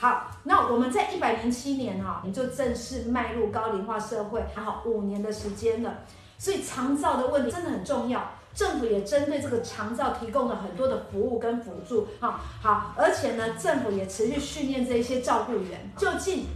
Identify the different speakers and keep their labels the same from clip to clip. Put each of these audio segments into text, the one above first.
Speaker 1: 好，那我们在一百零七年哈，你就正式迈入高龄化社会，还好五年的时间了。所以长照的问题真的很重要，政府也针对这个长照提供了很多的服务跟辅助。好，好，而且呢，政府也持续训练这些照顾员。究竟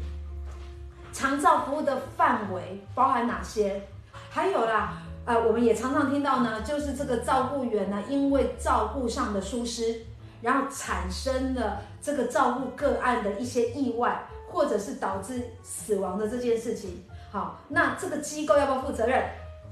Speaker 1: 长照服务的范围包含哪些？还有啦，呃，我们也常常听到呢，就是这个照顾员呢，因为照顾上的疏失，然后产生了这个照顾个案的一些意外，或者是导致死亡的这件事情。好，那这个机构要不要负责任？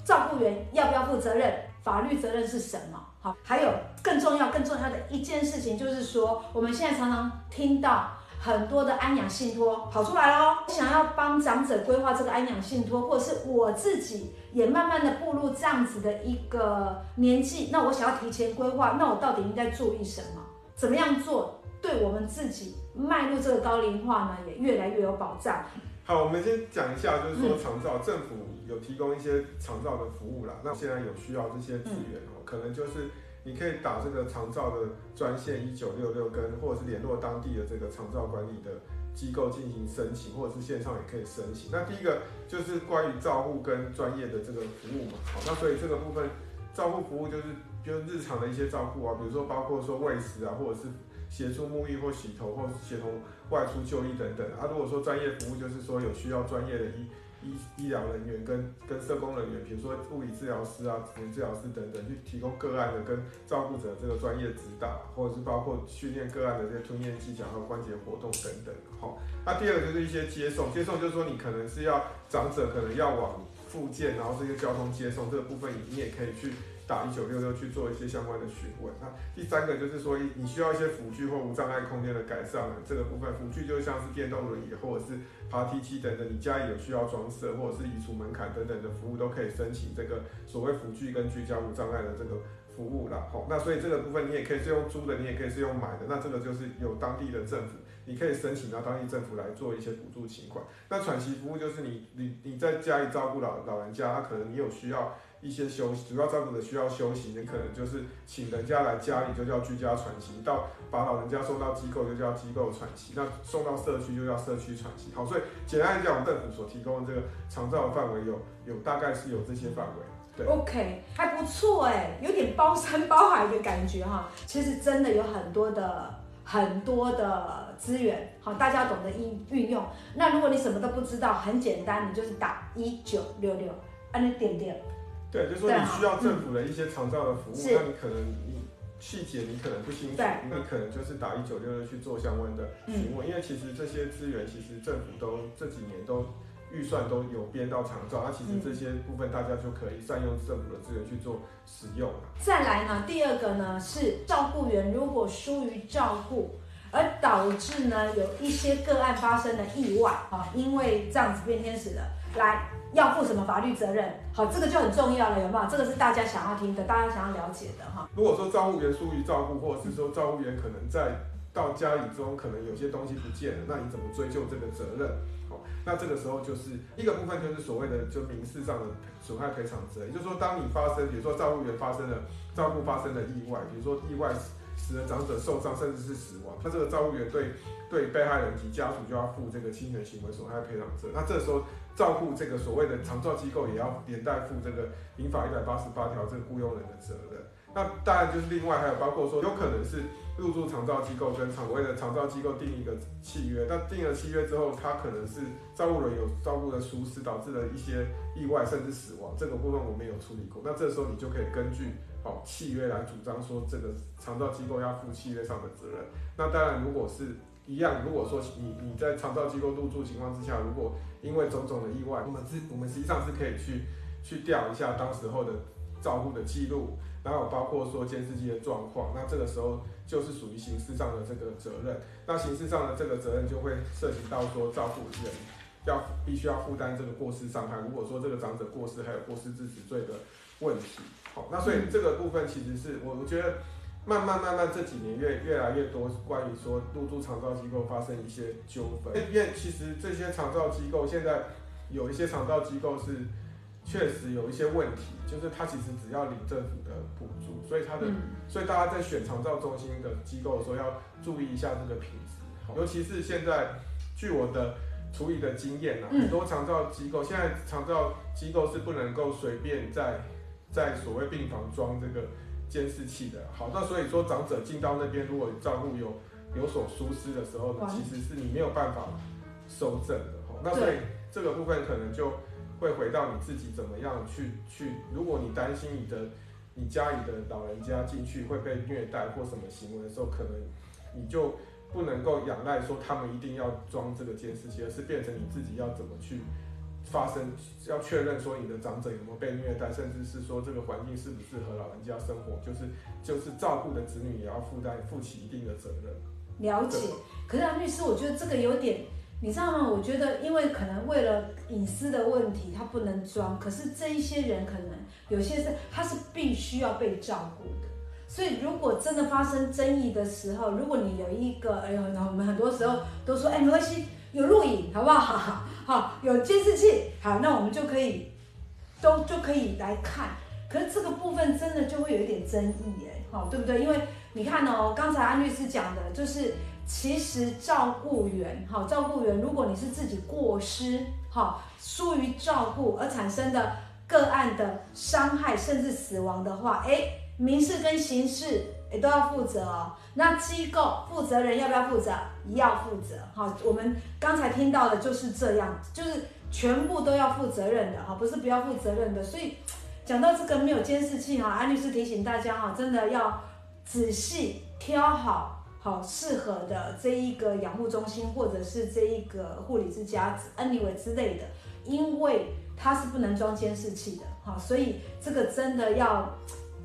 Speaker 1: 照顾员要不要负责任？法律责任是什么？好，还有更重要、更重要的一件事情，就是说我们现在常常听到很多的安养信托跑出来喽，想要帮长者规划这个安养信托，或者是我自己也慢慢的步入这样子的一个年纪，那我想要提前规划，那我到底应该注意什么？怎么样做，对我们自己迈入这个高龄化呢，也越来越有保障。
Speaker 2: 好，我们先讲一下，就是说长照政府有提供一些长照的服务啦。那现在有需要这些资源哦，可能就是你可以打这个长照的专线一九六六，跟或者是联络当地的这个长照管理的机构进行申请，或者是线上也可以申请。那第一个就是关于照护跟专业的这个服务嘛。好，那所以这个部分照护服务就是就日常的一些照顾啊，比如说包括说喂食啊，或者是。协助沐浴或洗头，或协同外出就医等等。啊，如果说专业服务，就是说有需要专业的医医医疗人员跟跟社工人员，比如说物理治疗师啊、职能治疗师等等，去提供个案的跟照顾者这个专业指导，或者是包括训练个案的这些吞咽技巧和关节活动等等。好，那第二个就是一些接送，接送就是说你可能是要长者可能要往复健，然后这个交通接送这个部分，你也可以去。打一九六六去做一些相关的询问。那第三个就是说，你需要一些辅具或无障碍空间的改善，这个部分辅具就像是电动轮椅或者是爬梯机等等，你家里有需要装设或者是移除门槛等等的服务，都可以申请这个所谓辅具跟居家无障碍的这个服务啦。好，那所以这个部分你也可以是用租的，你也可以是用买的。那这个就是有当地的政府，你可以申请到当地政府来做一些补助情况。那喘息服务就是你你你在家里照顾老老人家，他可能你有需要。一些休息，主要照顾者需要休息，你可能就是请人家来家里就叫居家喘息，到把老人家送到机构就叫机构喘息，那送到社区就叫社区喘息。好，所以简单来讲，政府所提供的这个长照的范围有有大概是有这些范围。对
Speaker 1: ，OK，还不错哎，有点包山包海的感觉哈。其实真的有很多的很多的资源，好，大家懂得运运用。那如果你什么都不知道，很简单，你就是打一九六六，按那点点。
Speaker 2: 对，就是说你需要政府的一些长照的服务，那、嗯、你可能你细节你可能不清楚，那你可能就是打一九六六去做相关的询问，嗯、因为其实这些资源其实政府都这几年都预算都有编到长照，那、嗯、其实这些部分大家就可以善用政府的资源去做使用。
Speaker 1: 再来呢，第二个呢是照顾员如果疏于照顾，而导致呢有一些个案发生了意外啊，因为这样子变天使的来。要负什么法律责任？好，这个就很重要了，有没有？这个是大家想要听的，大家想要了解的哈。
Speaker 2: 如果说照护员疏于照顾，或者是说照护员可能在到家里中可能有些东西不见了，那你怎么追究这个责任？好，那这个时候就是一个部分，就是所谓的就民事上的损害赔偿责任，也就是说，当你发生，比如说照护员发生了照顾发生了意外，比如说意外使得长者受伤，甚至是死亡，那这个照护员对对被害人及家属就要负这个侵权行为损害赔偿责。那这时候。照顾这个所谓的长照机构，也要连带负这个民法一百八十八条这个雇佣人的责任。那当然就是另外还有包括说，有可能是入住长照机构跟所谓的长照机构订一个契约，那订了契约之后，他可能是照顾人有照顾的疏失，导致了一些意外甚至死亡，这个部分我们有处理过。那这时候你就可以根据哦契约来主张说，这个长照机构要负契约上的责任。那当然如果是。一样，如果说你你在长照机构入住情况之下，如果因为种种的意外，我们是我们实际上是可以去去调一下当时候的照护的记录，然后包括说监视器的状况，那这个时候就是属于刑事上的这个责任。那刑事上的这个责任就会涉及到说照顾人要必须要负担这个过失伤害。如果说这个长者过失还有过失致死罪的问题，好，那所以这个部分其实是我我觉得。慢慢慢慢这几年越越来越多关于说入住长照机构发生一些纠纷，因为其实这些长照机构现在有一些长照机构是确实有一些问题，就是他其实只要领政府的补助，所以他的所以大家在选长照中心的机构的时候要注意一下这个品质。尤其是现在，据我的处理的经验啊，
Speaker 1: 嗯、
Speaker 2: 很多长照机构现在长照机构是不能够随便在在所谓病房装这个监视器的。好，那所以说长者进到那边，如果照顾有有所疏失的时候呢，其实是你没有办法收证的。好，那所以这个部分可能就会回到你自己怎么样去去，如果你担心你的。你家里的老人家进去会被虐待或什么行为的时候，可能你就不能够仰赖说他们一定要装这个监视器，而是变成你自己要怎么去发生，要确认说你的长者有没有被虐待，甚至是说这个环境适不适合老人家生活，就是就是照顾的子女也要负担负起一定的责任。
Speaker 1: 了解，可是安律师，我觉得这个有点。你知道吗？我觉得，因为可能为了隐私的问题，他不能装。可是这一些人可能有些是他是必须要被照顾的。所以如果真的发生争议的时候，如果你有一个，哎呦，那我们很多时候都说，哎，没关系，有录影，好不好？好，有监视器，好，那我们就可以都就可以来看。可是这个部分真的就会有一点争议，哎，好，对不对？因为你看哦，刚才安律师讲的就是。其实照顾员，哈，照顾员，如果你是自己过失，哈，疏于照顾而产生的个案的伤害甚至死亡的话，诶，民事跟刑事也都要负责哦。那机构负责人要不要负责？要负责，哈。我们刚才听到的就是这样，就是全部都要负责任的，哈，不是不要负责任的。所以讲到这个没有监视器，哈，安律师提醒大家，哈，真的要仔细挑好。好适合的这一个养护中心，或者是这一个护理之家、anyway 之类的，因为它是不能装监视器的，哈，所以这个真的要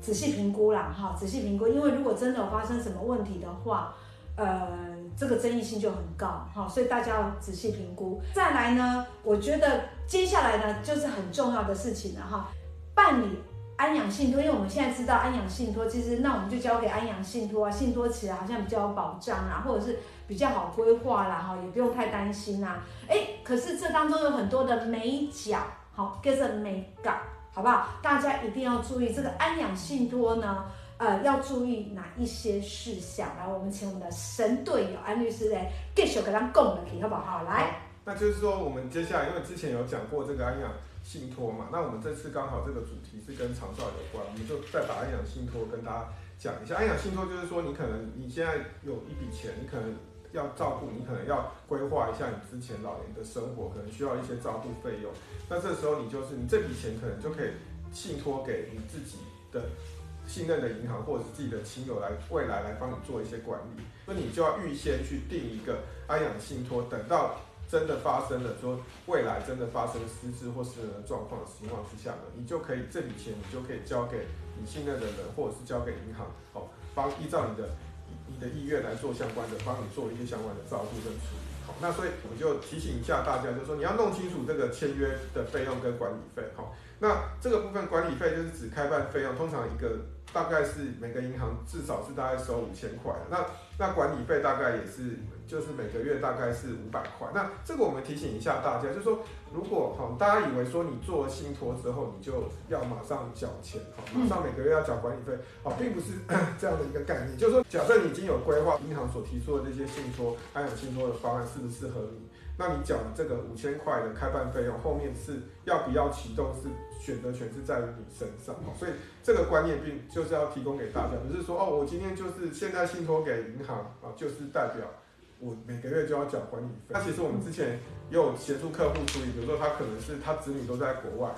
Speaker 1: 仔细评估啦，哈，仔细评估，因为如果真的发生什么问题的话，呃，这个争议性就很高，哈，所以大家要仔细评估。再来呢，我觉得接下来呢就是很重要的事情了，哈，办理。安养信托，因为我们现在知道安养信托，其实那我们就交给安养信托啊，信托起来好像比较有保障啊，或者是比较好规划啦，哈，也不用太担心啊。哎，可是这当中有很多的美角，好，跟着美角，好不好？大家一定要注意这个安养信托呢，呃，要注意哪一些事项？来，我们请我们的神队友安律师来继续给他讲了题，好不好？来，
Speaker 2: 那就是说我们接下来，因为之前有讲过这个安养。信托嘛，那我们这次刚好这个主题是跟长照有关，我们就再把安养信托跟大家讲一下。安养信托就是说，你可能你现在有一笔钱，你可能要照顾，你可能要规划一下你之前老年的生活，可能需要一些照顾费用。那这时候你就是你这笔钱可能就可以信托给你自己的信任的银行或者是自己的亲友来未来来帮你做一些管理。那你就要预先去定一个安养信托，等到。真的发生了，说未来真的发生失智或失能的状况的情况之下呢，你就可以这笔钱你就可以交给你信任的人，或者是交给银行，好，帮依照你的你的意愿来做相关的，帮你做一些相关的照顾跟处理。好，那所以我就提醒一下大家，就是说你要弄清楚这个签约的费用跟管理费。好，那这个部分管理费就是指开办费用，通常一个大概是每个银行至少是大概收五千块。那那管理费大概也是。就是每个月大概是五百块，那这个我们提醒一下大家，就是说，如果哈大家以为说你做了信托之后，你就要马上缴钱，哈，马上每个月要缴管理费，啊，并不是 这样的一个概念。就是说，假设你已经有规划，银行所提出的这些信托、还有信托的方案适不适合你，那你缴这个五千块的开办费用，后面是要不要启动，是选择权是在于你身上，所以这个观念并就是要提供给大家，不是说哦，我今天就是现在信托给银行啊，就是代表。我每个月就要缴管理费。那其实我们之前也有协助客户处理，比如说他可能是他子女都在国外，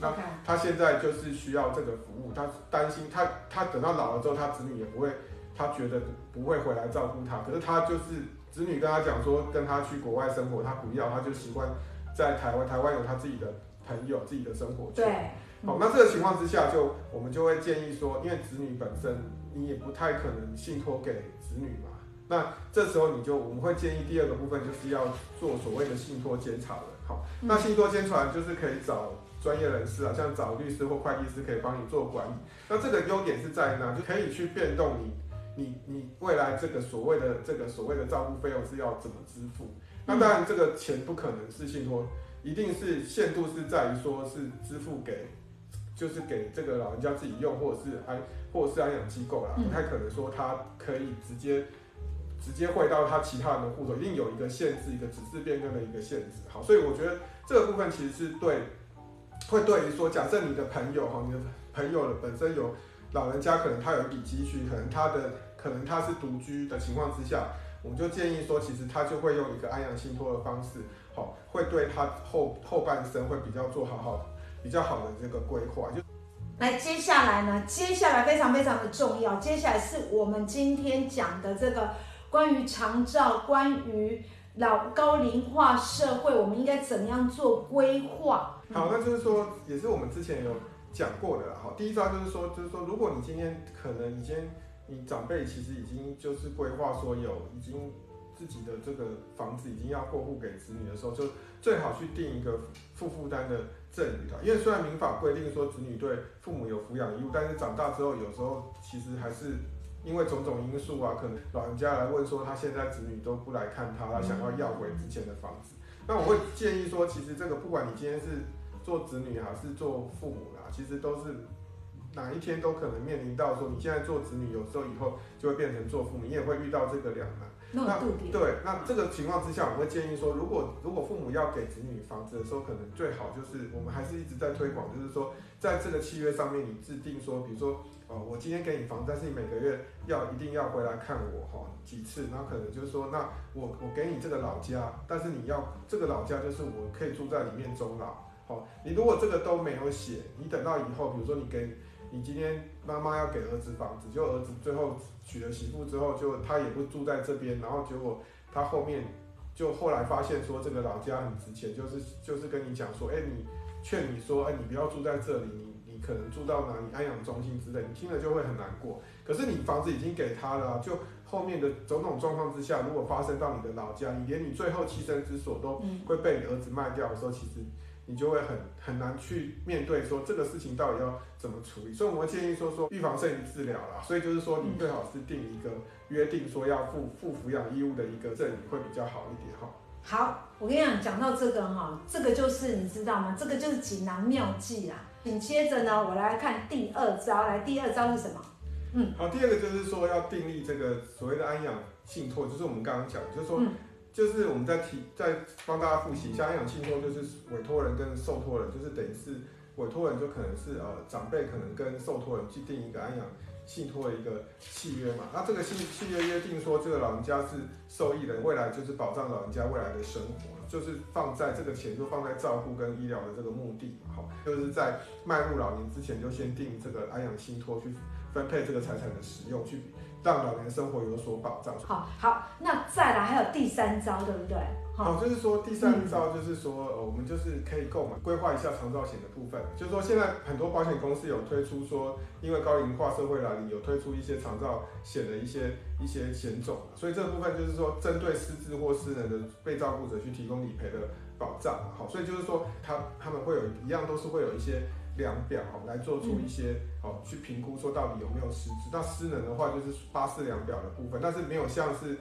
Speaker 2: 那他现在就是需要这个服务，他担心他他等到老了之后，他子女也不会，他觉得不会回来照顾他。可是他就是子女跟他讲说，跟他去国外生活，他不要，他就习惯在台湾，台湾有他自己的朋友，自己的生活圈。
Speaker 1: 对，
Speaker 2: 好，那这个情况之下就，就我们就会建议说，因为子女本身你也不太可能信托给子女嘛。那这时候你就我们会建议第二个部分就是要做所谓的信托监察人，好，那信托监察人就是可以找专业人士啊，像找律师或会计师可以帮你做管理。那这个优点是在于哪？就可以去变动你你你未来这个所谓的这个所谓的照顾费用是要怎么支付。那当然这个钱不可能是信托，一定是限度是在于说是支付给就是给这个老人家自己用，或者是安或者是安养机构啦，不太可能说他可以直接。直接汇到他其他人的户头，一定有一个限制，一个只字变更的一个限制。好，所以我觉得这个部分其实是对，会对于说，假设你的朋友哈，你的朋友的本身有老人家，可能他有一笔积蓄，可能他的可能他是独居的情况之下，我们就建议说，其实他就会用一个安阳信托的方式，好，会对他后后半生会比较做好好比较好的这个规划。就
Speaker 1: 来，接下来呢，接下来非常非常的重要，接下来是我们今天讲的这个。关于长照，关于老高龄化社会，我们应该怎么样做规
Speaker 2: 划？好，那就是说，也是我们之前有讲过的啦。好，第一招就是说，就是说，如果你今天可能已经你长辈其实已经就是规划说有已经自己的这个房子已经要过户给子女的时候，就最好去定一个负负担的赠与的。因为虽然民法规定说子女对父母有抚养义务，但是长大之后有时候其实还是。因为种种因素啊，可能老人家来问说，他现在子女都不来看他，他想要要回之前的房子。那我会建议说，其实这个不管你今天是做子女还是做父母啦，其实都是哪一天都可能面临到说，你现在做子女，有时候以后就会变成做父母，你也会遇到这个两难。那对，那这个情况之下，我会建议说，如果如果父母要给子女房子的时候，可能最好就是我们还是一直在推广，就是说，在这个契约上面，你制定说，比如说。哦，我今天给你房，但是你每个月要一定要回来看我哈几次，然后可能就是说，那我我给你这个老家，但是你要这个老家就是我可以住在里面终老。好，你如果这个都没有写，你等到以后，比如说你给你今天妈妈要给儿子房子，就儿子最后娶了媳妇之后，就他也不住在这边，然后结果他后面就后来发现说这个老家很值钱，就是就是跟你讲说，哎，你劝你说，哎，你不要住在这里，你你。可能住到哪里安养中心之类，你听了就会很难过。可是你房子已经给他了啊，就后面的种种状况之下，如果发生到你的老家，你连你最后栖身之所都会被你儿子卖掉的时候，其实你就会很很难去面对说这个事情到底要怎么处理。所以我们建议说说预防胜于治疗啦。所以就是说你最好是定一个约定，说要负负抚养义务的一个赠与会比较好一点哈。
Speaker 1: 好，我跟你讲，讲到这个哈，这个就是你知道吗？这个就是锦囊妙计啊。紧接着呢，我来看第二招。来，第二招是什么？
Speaker 2: 嗯，好，第二个就是说要订立这个所谓的安养信托，就是我们刚刚讲，就是说，嗯、就是我们在提在帮大家复习一下，安养信托就是委托人跟受托人，就是等于是委托人就可能是呃长辈可能跟受托人去订一个安养信托的一个契约嘛。那这个信契约约定说，这个老人家是受益人，未来就是保障老人家未来的生活。就是放在这个钱，就放在照顾跟医疗的这个目的，好，就是在迈入老年之前，就先定这个安养信托去分配这个财产的使用，去让老年生活有所保障。
Speaker 1: 好，好，那再来还有第三招，对不对？
Speaker 2: 好，就是说第三招就是说，呃，我们就是可以购买规划一下长照险的部分。就是说现在很多保险公司有推出说，因为高龄化社会来临，有推出一些长照险的一些一些险种，所以这部分就是说针对失智或失能的被照顾者去提供理赔的保障。好，所以就是说他他们会有一样都是会有一些量表来做出一些好去评估说到底有没有失智。那失能的话就是八四量表的部分，但是没有像是。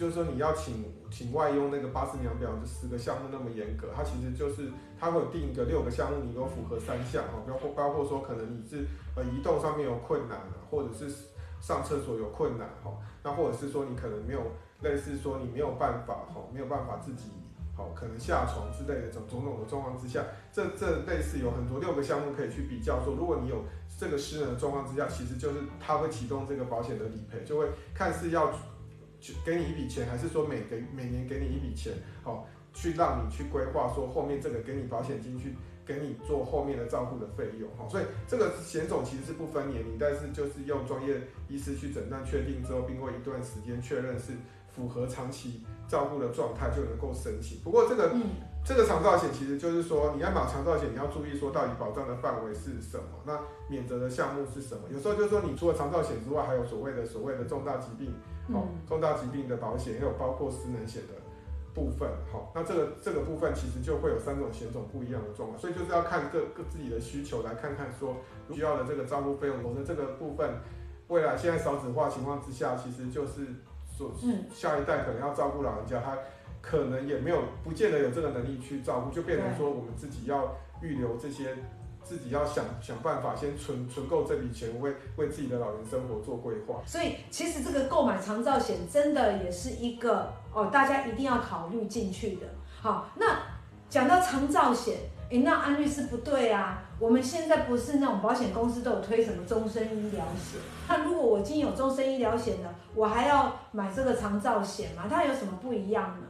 Speaker 2: 就是说你要请请外佣那个巴氏量表这十个项目那么严格，它其实就是它会定一个六个项目，你都符合三项哈，包括包括说可能你是呃移动上面有困难了，或者是上厕所有困难哈，那或者是说你可能没有类似说你没有办法哈，没有办法自己好可能下床之类的种种种的状况之下，这这类似有很多六个项目可以去比较说，如果你有这个失能的状况之下，其实就是它会启动这个保险的理赔，就会看似要。就给你一笔钱，还是说每给每年给你一笔钱，好，去让你去规划说后面这个给你保险金去给你做后面的照顾的费用，好，所以这个险种其实是不分年龄，但是就是用专业医师去诊断确定之后，并过一段时间确认是符合长期照顾的状态，就能够申请。不过这个、这个长照险其实就是说，你要买长照险，你要注意说到底保障的范围是什么，那免责的项目是什么？有时候就是说，你除了长照险之外，还有所谓的所谓的重大疾病。好，重大疾病的保险也有包括失能险的部分。好，那这个这个部分其实就会有三种险种不一样的状况，所以就是要看各各自己的需求来看看说需要的这个照顾费用。否则这个部分未来现在少子化情况之下，其实就是说下一代可能要照顾老人家，他可能也没有不见得有这个能力去照顾，就变成说我们自己要预留这些自己要想想办法，先存存够这笔钱，为为自己的老年生活做规划。
Speaker 1: 所以，其实这个购买长照险真的也是一个哦，大家一定要考虑进去的。好，那讲到长照险，诶，那安律师不对啊，我们现在不是那种保险公司都有推什么终身医疗险？那如果我已经有终身医疗险了，我还要买这个长照险吗？它有什么不一样呢？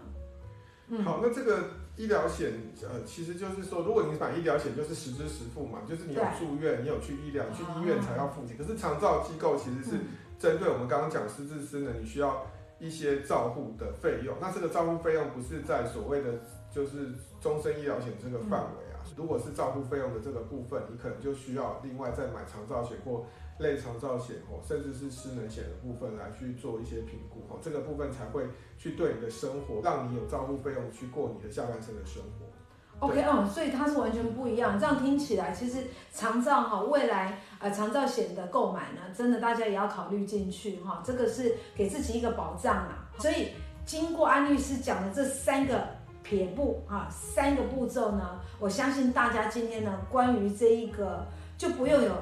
Speaker 2: 嗯，好，那这个。医疗险，呃，其实就是说，如果你买医疗险，就是实支实付嘛，就是你有住院，你有去医疗，去医院才要付钱。可是长照机构其实是针对我们刚刚讲失智失能，你需要一些照护的费用。那这个照护费用不是在所谓的就是终身医疗险这个范围啊。如果是照护费用的这个部分，你可能就需要另外再买长照险或。类长照险哦，甚至是失能险的部分来去做一些评估哦，这个部分才会去对你的生活，让你有照顾费用去过你的下半生的生活。
Speaker 1: OK，嗯，所以它是完全不一样。这样听起来，其实长照哈，未来呃长照险的购买呢，真的大家也要考虑进去哈，这个是给自己一个保障啊。所以经过安律师讲的这三个撇步啊，三个步骤呢，我相信大家今天呢，关于这一个就不用有。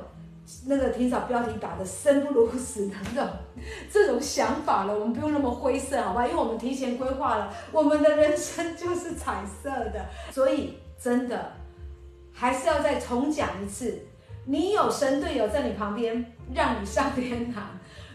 Speaker 1: 那个提早标题打的生不如死的这种这种想法了，我们不用那么灰色，好吧？因为我们提前规划了，我们的人生就是彩色的，所以真的还是要再重讲一次，你有神队友在你旁边，让你上天堂；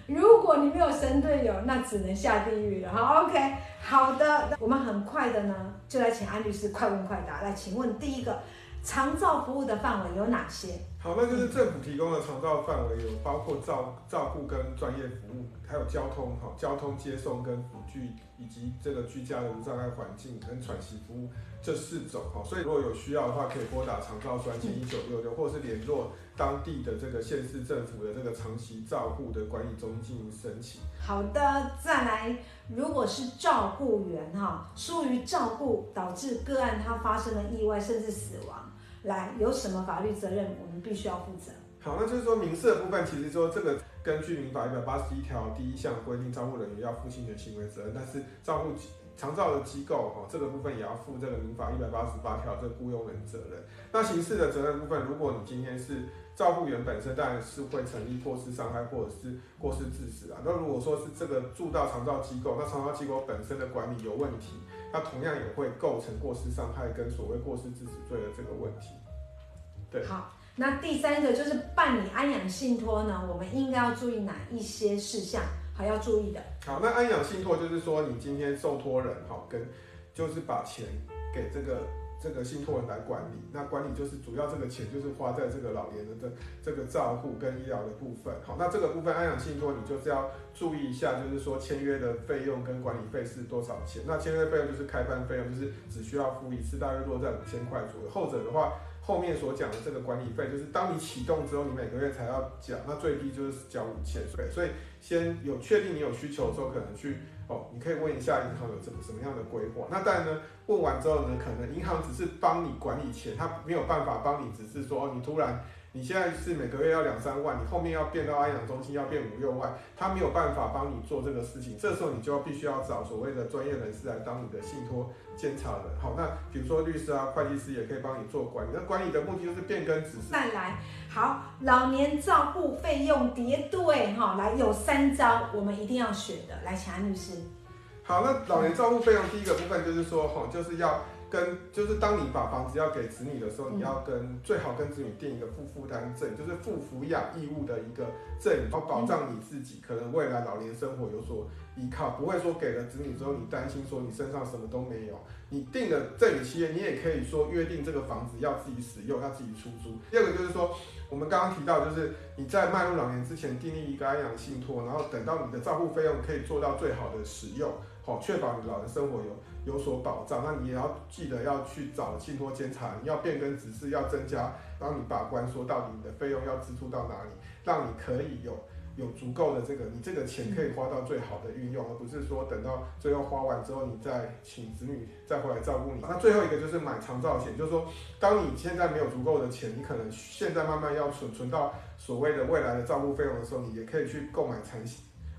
Speaker 1: 如果你没有神队友，那只能下地狱了。好，OK，好的，我们很快的呢，就来请安律师快问快答，来，请问第一个。长照服务的范围有哪些？
Speaker 2: 好，那就是政府提供的长照范围有包括照照顾跟专业服务，还有交通哈，交通接送跟辅具，以及这个居家的无障碍环境跟喘息服务这四种哈。所以如果有需要的话，可以拨打长照专线一九六六，或是联络当地的这个县市政府的这个长期照护的管理中心进行申请。
Speaker 1: 好的，再来，如果是照顾员哈，疏于照顾导致个案它发生了意外甚至死亡。来，有什么法律责任，我们必须要负责。
Speaker 2: 好，那就是说民事的部分，其实说这个根据民法一百八十一条第一项规定，照护人员要负侵权行为责任，但是照护长照的机构哦，这个部分也要负这个民法一百八十八条这个雇佣人责任。那刑事的责任部分，如果你今天是照护员本身，当然是会成立过失伤害或者是过失致死啊。那如果说是这个住到长照机构，那长照机构本身的管理有问题。它同样也会构成过失伤害跟所谓过失致死罪的这个问题。对，
Speaker 1: 好，那第三个就是办理安养信托呢，我们应该要注意哪一些事项还要注意的？
Speaker 2: 好，那安养信托就是说，你今天受托人哈，跟就是把钱给这个。这个信托人来管理，那管理就是主要这个钱就是花在这个老年人的这个照护跟医疗的部分。好，那这个部分安养信托你就是要注意一下，就是说签约的费用跟管理费是多少钱？那签约费用就是开办费用，就是只需要付一次，大约落在五千块左右。后者的话，后面所讲的这个管理费，就是当你启动之后，你每个月才要缴，那最低就是缴五千。所以先有确定你有需求的时候，可能去。你可以问一下银行有什么什么样的规划。那当然呢，问完之后呢，可能银行只是帮你管理钱，他没有办法帮你，只是说哦，你突然你现在是每个月要两三万，你后面要变到安养中心要变五六万，他没有办法帮你做这个事情。这时候你就要必须要找所谓的专业人士来当你的信托监察人。好，那比如说律师啊、会计师也可以帮你做管理。那管理的目的就是变更指示。
Speaker 1: 再来，好，老年照顾费用叠对哈，来有三招我们一定要学的。来，请安律师。
Speaker 2: 好，那老年照顾费用第一个部分就是说，哈，就是要跟，就是当你把房子要给子女的时候，你要跟最好跟子女定一个负负担证，就是负抚养义务的一个证，然后保障你自己可能未来老年生活有所依靠，不会说给了子女之后，你担心说你身上什么都没有。你定了赠与契约，你也可以说约定这个房子要自己使用，要自己出租。第二个就是说，我们刚刚提到，就是你在迈入老年之前订立一个安养信托，然后等到你的照顾费用可以做到最好的使用。好，确保你老人生活有有所保障。那你也要记得要去找信托监察，你要变更指示，要增加，帮你把关，说到底你的费用要支出到哪里，让你可以有有足够的这个，你这个钱可以花到最好的运用，而不是说等到最后花完之后，你再请子女再回来照顾你。那最后一个就是买长照险，就是说，当你现在没有足够的钱，你可能现在慢慢要存存到所谓的未来的照顾费用的时候，你也可以去购买长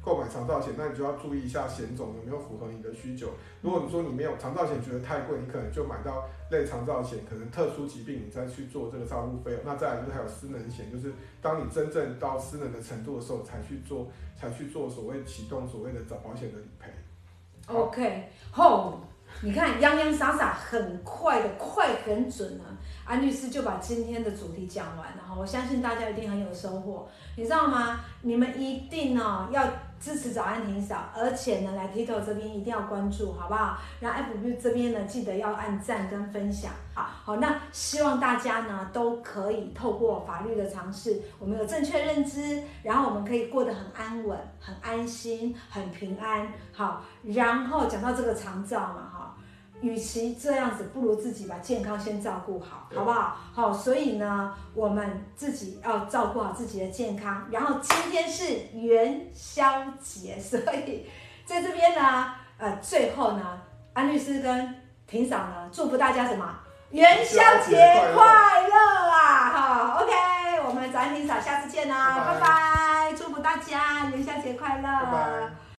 Speaker 2: 购买长照险，那你就要注意一下险种有没有符合你的需求。如果你说你没有长照险，觉得太贵，你可能就买到类长照险，可能特殊疾病你再去做这个照顾费用。那再来就是还有失能险，就是当你真正到失能的程度的时候，才去做才去做所谓启动所谓的找保险的理赔。
Speaker 1: OK，后你看洋洋洒洒，很快的，快很准啊。安律师就把今天的主题讲完了哈，我相信大家一定很有收获，你知道吗？你们一定呢要支持早安霆嫂，而且呢来 Tito 这边一定要关注，好不好？然后 FB 这边呢记得要按赞跟分享，好好。那希望大家呢都可以透过法律的尝试，我们有正确认知，然后我们可以过得很安稳、很安心、很平安，好。然后讲到这个长照嘛，哈。与其这样子，不如自己把健康先照顾好，好不好？好，所以呢，我们自己要照顾好自己的健康。然后今天是元宵节，所以在这边呢，呃，最后呢，安律师跟霆嫂呢，祝福大家什么？元宵节快乐啊！好，OK，我们早安霆嫂，下次见啦，拜拜，拜拜，祝福大家元宵节快乐。拜拜。